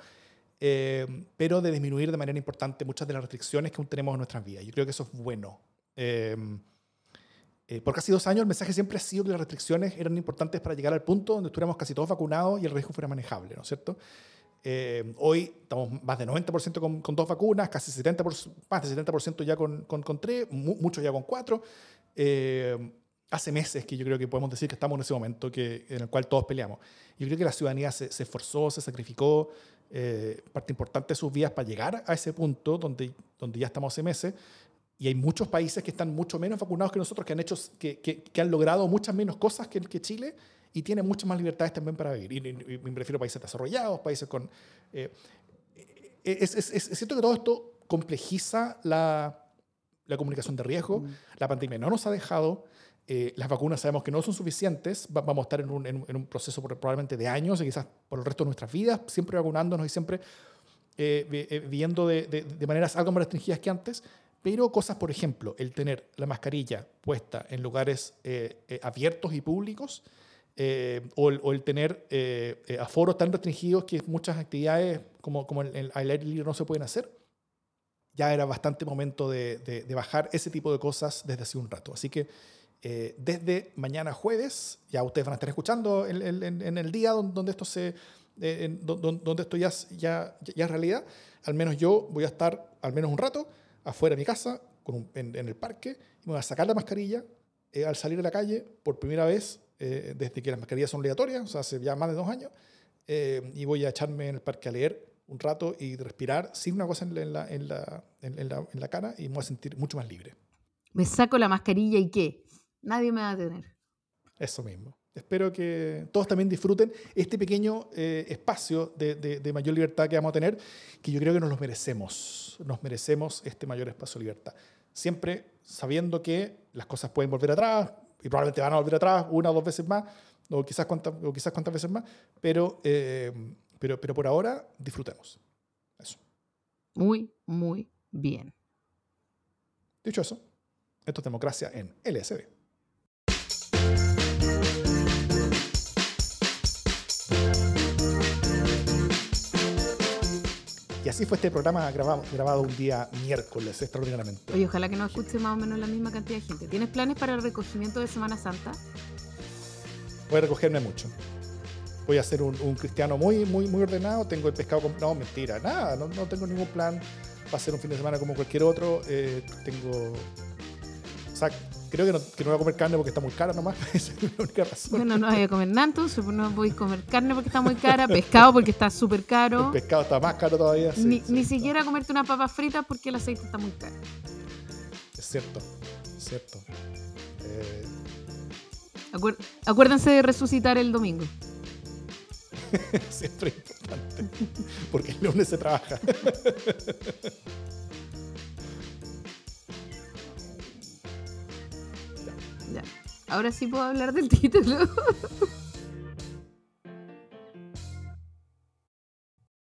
em, pero de disminuir de manera importante muchas de las restricciones que aún tenemos en nuestras vidas. Yo creo que eso es bueno. Eh, por casi dos años el mensaje siempre ha sido que las restricciones eran importantes para llegar al punto donde estuviéramos casi todos vacunados y el riesgo fuera manejable, ¿no es cierto? Eh, hoy estamos más de 90% con, con, dos vacunas, casi 70%, más de 70% ya con, con, tres, muchos ya con cuatro. Eh, hace meses que yo creo que podemos decir que estamos en ese momento en el cual todos peleamos. Yo creo que la ciudadanía se, se esforzó, se sacrificó, eh, parte importante de sus vidas para llegar a ese punto donde, donde ya estamos hace meses. Y hay muchos países que están mucho menos vacunados que nosotros, que han, hecho, que, que, que han logrado muchas menos cosas que, que Chile y tiene muchas más libertades también para vivir. Y, me refiero a países desarrollados, países con... Eh, eh, es, es, es, cierto que todo esto complejiza la, la comunicación de riesgo. Mm. La pandemia no nos ha dejado. Eh, las vacunas sabemos que no son suficientes. vamos a estar en un, en, un, proceso probablemente de años y quizás por el resto de nuestras vidas, siempre vacunándonos y siempre viviendo de, de, de, maneras algo más restringidas que antes. Pero cosas, por ejemplo, el tener la mascarilla puesta en lugares abiertos y públicos eh, o, el, tener eh, eh, aforos tan restringidos que muchas actividades como, como el, aire libre no se pueden hacer, ya era bastante momento de, de, bajar ese tipo de cosas desde hace un rato. Así que desde mañana jueves, ya ustedes van a estar escuchando en, en, el día donde, esto, se, donde, esto ya, ya, ya, es realidad, al menos yo voy a estar al menos un rato afuera de mi casa, con en, el parque, y me voy a sacar la mascarilla al salir de la calle por primera vez eh, desde que las mascarillas son obligatorias, o sea, hace ya más de dos años, eh, y voy a echarme en el parque a leer un rato y respirar sin una cosa en la, en la, en la, en la cara y me voy a sentir mucho más libre.
Me saco la mascarilla y qué, nadie me va a tener.
Eso mismo. Espero que todos también disfruten este pequeño eh, espacio de, de, de, mayor libertad que vamos a tener, que yo creo que nos lo merecemos. Nos merecemos este mayor espacio de libertad. Siempre sabiendo que las cosas pueden volver atrás, y probablemente van a volver atrás una o dos veces más, o quizás cuantas, o quizás cuantas veces más, pero, eh, pero, pero por ahora disfrutemos. Eso.
Muy, muy bien.
Dicho eso, esto es democracia en LSD. Y así fue este programa grabado, grabado un día miércoles, extraordinariamente.
Oye, ojalá que no escuche más o menos la misma cantidad de gente. ¿Tienes planes para el recogimiento de Semana Santa?
Voy a recogerme mucho. Voy a ser un, cristiano muy, muy, muy ordenado. Tengo el pescado. No, mentira, nada. No, no tengo ningún plan. Va a ser un fin de semana como cualquier otro. Eh, tengo. O sea, creo que no, que no, voy a comer carne porque está muy cara nomás. (laughs) Esa es la única razón.
Bueno, no voy a comer nada, no voy a comer carne porque está muy cara, pescado porque está súper caro.
El pescado está más caro todavía.
ni, ni siquiera comerte una papa frita porque el aceite está muy caro.
Es cierto, es cierto. Eh...
acuérdense de resucitar el domingo. (laughs)
Siempre importante. Porque el lunes se trabaja. (laughs)
Ahora sí puedo hablar del (laughs) título.